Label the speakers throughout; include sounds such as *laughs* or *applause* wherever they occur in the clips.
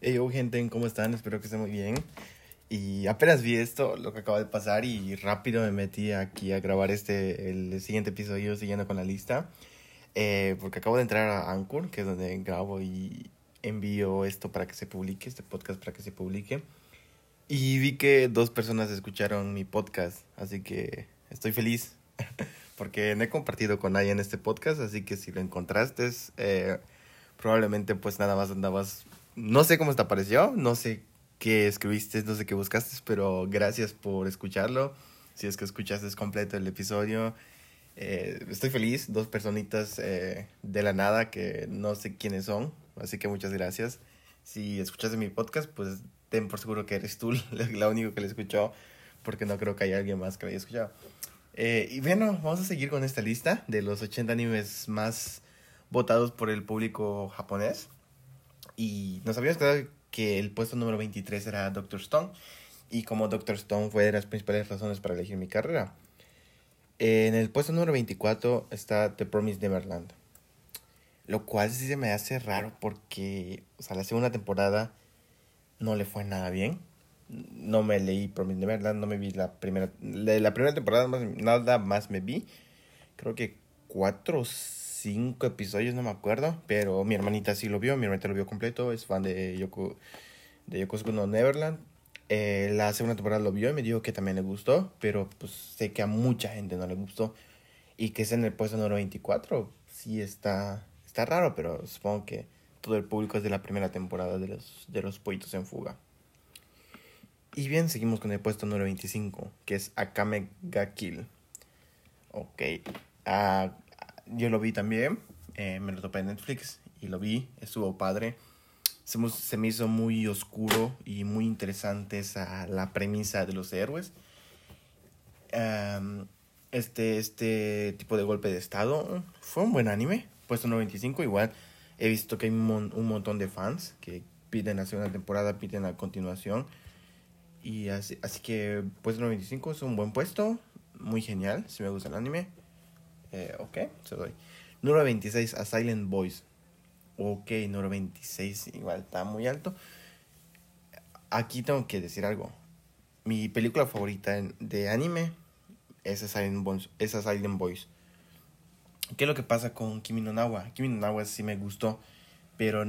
Speaker 1: Hey, gente, ¿cómo están? Espero que estén muy bien. Y apenas vi esto, lo que acaba de pasar, y rápido me metí aquí a grabar este, el siguiente episodio, siguiendo con la lista. Eh, porque acabo de entrar a Anchor, que es donde grabo y envío esto para que se publique, este podcast para que se publique. Y vi que dos personas escucharon mi podcast, así que estoy feliz. *laughs* porque no he compartido con nadie en este podcast, así que si lo encontraste, eh, probablemente pues nada más andabas, no sé cómo te apareció, no sé qué escribiste, no sé qué buscaste, pero gracias por escucharlo. Si es que escuchaste completo el episodio, eh, estoy feliz, dos personitas eh, de la nada que no sé quiénes son, así que muchas gracias. Si escuchaste mi podcast, pues ten por seguro que eres tú *laughs* la única que lo escuchó, porque no creo que haya alguien más que lo haya escuchado. Eh, y bueno, vamos a seguir con esta lista de los 80 animes más votados por el público japonés. Y nos habíamos quedado que el puesto número 23 era Doctor Stone. Y como Doctor Stone fue de las principales razones para elegir mi carrera. En el puesto número 24 está The Promised Neverland. Lo cual sí se me hace raro porque, o sea, la segunda temporada no le fue nada bien no me leí Promise Neverland, no me vi la primera, la primera temporada nada más me vi, creo que cuatro o cinco episodios, no me acuerdo, pero mi hermanita sí lo vio, mi hermanita lo vio completo, es fan de Yoko, de Yoko no Neverland, eh, la segunda temporada lo vio y me dijo que también le gustó, pero pues sé que a mucha gente no le gustó, y que es en el puesto número 24, sí está, está raro, pero supongo que todo el público es de la primera temporada de los, de los pollitos en fuga. Y bien, seguimos con el puesto número 25, que es Akame ga Kill. Ok. Uh, yo lo vi también. Eh, me lo topé en Netflix y lo vi. Estuvo padre. Se, se me hizo muy oscuro y muy interesante esa, la premisa de los héroes. este, este tipo de golpe de estado fue un buen anime. Puesto número 25. Igual he visto que hay un, un montón de fans que piden la segunda temporada, piden la continuación. Y así, así que puesto 95 es un buen puesto. Muy genial, si me gusta el anime. Eh, ok, se doy. Número 26, A Silent Voice. Ok, número 26, igual está muy alto. Aquí tengo que decir algo. Mi película favorita de anime es A Silent Voice. Es A Silent Voice. ¿Qué es lo que pasa con Kimi no Nawa? Kimi no Nawa sí me gustó, pero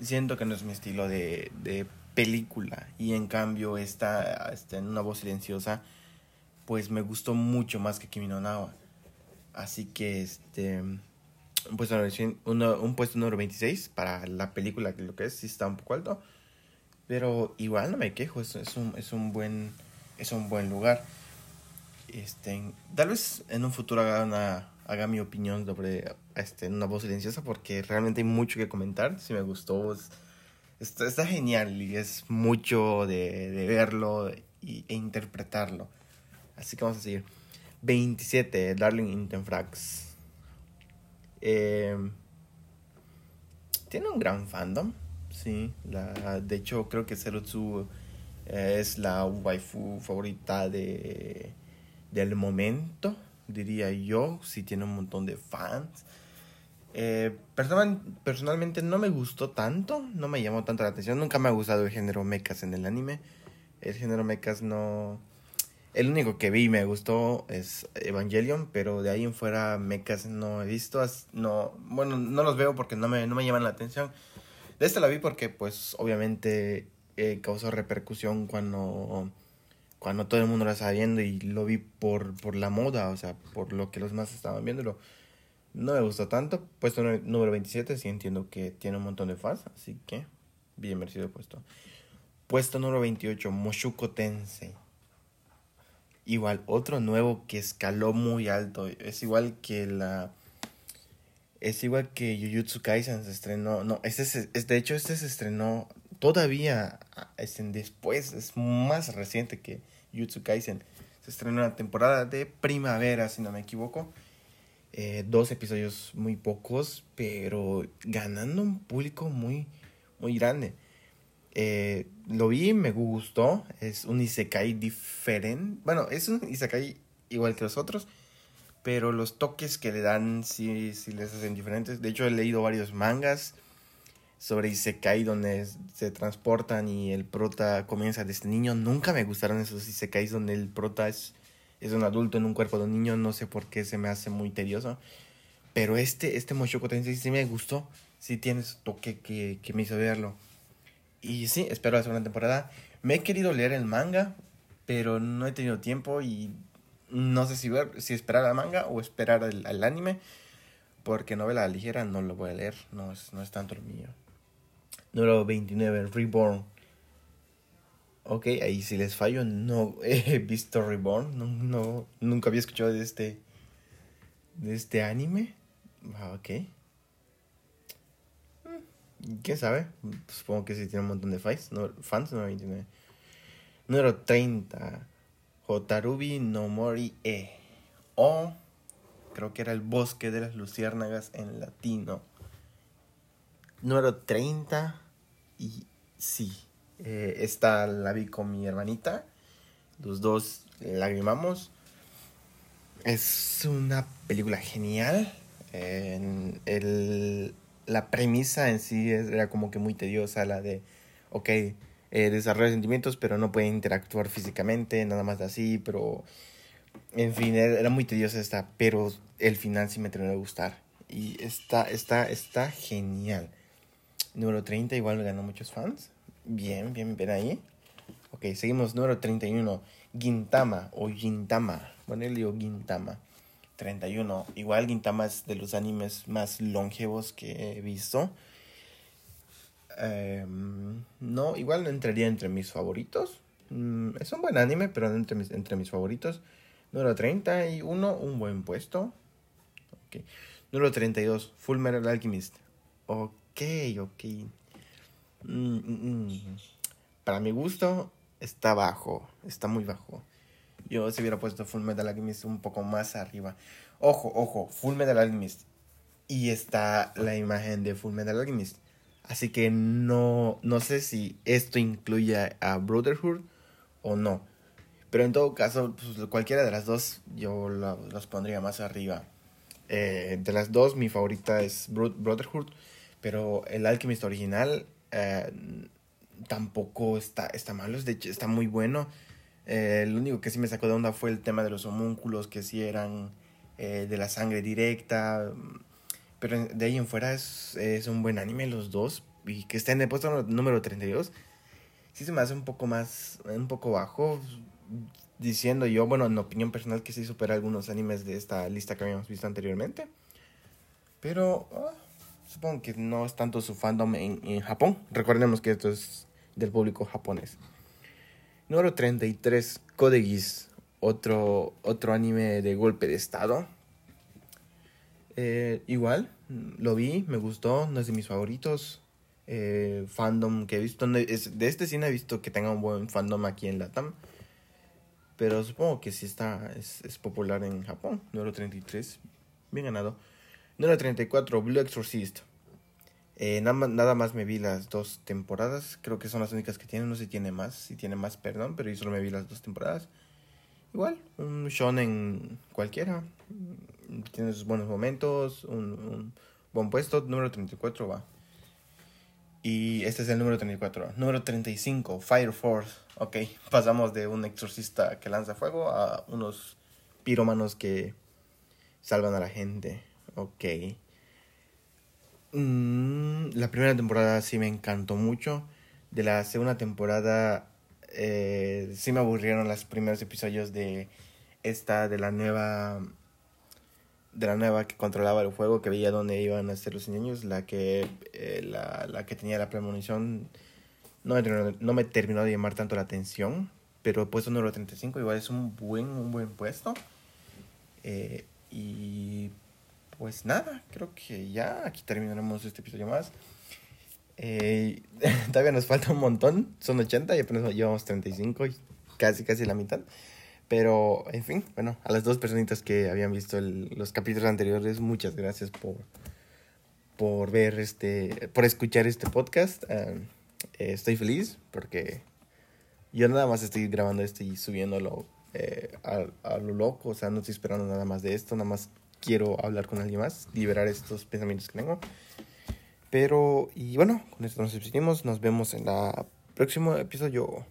Speaker 1: siento que no es mi estilo de, de película y en cambio esta, este, en una voz silenciosa pues me gustó mucho más que Kimi no Nawa. Así que este pues un puesto número 26 para la película que lo que es sí está un poco alto, pero igual no me quejo, es, es un es un buen es un buen lugar. Este, tal vez en un futuro haga una haga mi opinión sobre este una voz silenciosa porque realmente hay mucho que comentar, si me gustó Está, está genial y es mucho de, de verlo y, e interpretarlo. Así que vamos a seguir. 27, Darling Intenfrax. Eh, tiene un gran fandom, sí. La, de hecho, creo que Serutsu eh, es la waifu favorita de, del momento, diría yo. Sí, tiene un montón de fans. Eh, personalmente no me gustó tanto, no me llamó tanto la atención. Nunca me ha gustado el género mechas en el anime. El género mechas no. El único que vi y me gustó es Evangelion, pero de ahí en fuera mechas no he visto. No, bueno, no los veo porque no me, no me llaman la atención. De este la vi porque, pues, obviamente eh, causó repercusión cuando, cuando todo el mundo lo estaba viendo y lo vi por, por la moda, o sea, por lo que los más estaban viéndolo. No me gusta tanto. Puesto número 27, sí entiendo que tiene un montón de fans, así que bien merecido puesto. Puesto número 28, Moshuko Tensei. Igual, otro nuevo que escaló muy alto. Es igual que la. Es igual que Jujutsu Kaisen se estrenó. No, este es, de hecho, este se estrenó todavía es en después. Es más reciente que Jujutsu Kaisen. Se estrenó en la temporada de primavera, si no me equivoco. Eh, dos episodios muy pocos, pero ganando un público muy, muy grande. Eh, lo vi, me gustó. Es un Isekai diferente. Bueno, es un Isekai igual que los otros, pero los toques que le dan sí, sí les hacen diferentes. De hecho, he leído varios mangas sobre Isekai donde se transportan y el prota comienza desde niño. Nunca me gustaron esos Isekais donde el prota es, es un adulto en un cuerpo de un niño. No sé por qué se me hace muy tedioso. Pero este, este Mushoku Tensei sí me gustó. Sí tiene su toque que, que me hizo verlo. Y sí, espero la segunda temporada. Me he querido leer el manga, pero no he tenido tiempo y no sé si, ver, si esperar al manga o esperar al, anime. Porque novela ligera no lo voy a leer, no es, no es tanto lo mío. Número 29, Reborn. Ok, ahí si les fallo, no *laughs* he visto Reborn. No, no, nunca había escuchado de este, de este anime. Ah, ok. ¿Quién sabe? Supongo que sí tiene un montón de fans. No, fans, no, 29. Número 30. Hotarubi no Mori E. O creo que era el bosque de las luciérnagas en latino. Número 30. Y sí, eh, esta la vi con mi hermanita. Los dos lagrimamos. Es una película genial. el, la premisa en sí era como que muy tediosa, la de, ok, eh, desarrolla sentimientos, pero no puede interactuar físicamente, nada más así, pero en fin, era muy tediosa esta, pero el final sí me terminó de gustar. Y está, está, está genial. Número 30, igual ganó muchos fans. Bien, bien, bien ahí. Ok, seguimos. Número 31, Gintama o Gintama. Bueno, le digo Gintama. 31. Igual Gintama es de los animes más longevos que he visto. Em, no, igual no entraría entre mis favoritos. Mm, es un buen anime, pero no entre mis, entre mis favoritos. Número 31, un buen puesto. Okay. Número 32, Full Metal Alchemist. Ok, ok. Mm, mm, Para mi gusto, está bajo. Está muy bajo. Yo si hubiera puesto Full Metal Alchemist un poco más arriba. Ojo, ojo, Full Metal Alchemist. Y está la imagen de Full Metal Alchemist. Así que no, no sé si esto incluye a Brotherhood o no. Pero en todo caso, pues, cualquiera de las dos yo los pondría más arriba. Eh, de las dos, mi favorita es Brotherhood. Pero el Alchemist original eh, tampoco está, está malo. De hecho, está muy bueno. Eh, lo único que sí me sacó de onda fue el tema de los homúnculos, que sí eran de la sangre directa. Pero de ahí en fuera es, es un buen anime los dos. Y que esté en el puesto número 32. Sí se me hace un poco más, un poco bajo. Diciendo yo, bueno, en opinión personal que sí supera algunos animes de esta lista que habíamos visto anteriormente. Pero ah, supongo que no es tanto su fandom en, en Japón. Recordemos que esto es del público japonés. Número 33, Code Geass. Otro, otro anime de golpe de estado eh, igual, lo vi, me gustó, no es de mis favoritos. Eh, fandom que he visto, de este no he visto que tenga un buen fandom aquí en Latam. Pero supongo que sí está, es, es popular en Japón. Número 33, bien ganado. Número 34, Blue Exorcist. Eh, nada, nada, más me vi las dos temporadas. Creo que son las únicas que tiene. No sé si tiene más. Si tiene más, perdón. Pero yo solo me vi las dos temporadas. Igual, un shonen cualquiera tiene sus buenos momentos, un, buen puesto, número 34 va. Y este es el número 34. Número 35, Fire Force. Ok, pasamos de un exorcista que lanza fuego a unos piromanos que salvan a la gente. Ok. Mm, la primera temporada sí me encantó mucho. De la segunda temporada eh, sí me aburrieron los primeros episodios de esta, de la nueva de la nueva que controlaba el fuego, que veía dónde iban a ser los niños, la que, eh, la, la, que tenía la premonición, no me, terminó, no me terminó de llamar tanto la atención, pero el puesto número 35 igual es un buen, un buen puesto. Eh, y pues nada, creo que ya aquí terminaremos este episodio más. Eh, *laughs* todavía nos falta un montón, son 80 y apenas llevamos 35, y casi, casi la mitad. Pero, en fin, bueno, a las dos personitas que habían visto los capítulos anteriores, muchas gracias por, por ver este, por escuchar este podcast. Ah, eh, estoy feliz porque yo nada más estoy grabando esto y subiéndolo eh, a, a, lo loco, o sea, no estoy esperando nada más de esto, nada más quiero hablar con alguien más, liberar estos pensamientos que tengo. Pero, y bueno, con esto nos despedimos. Nos vemos en el próximo episodio.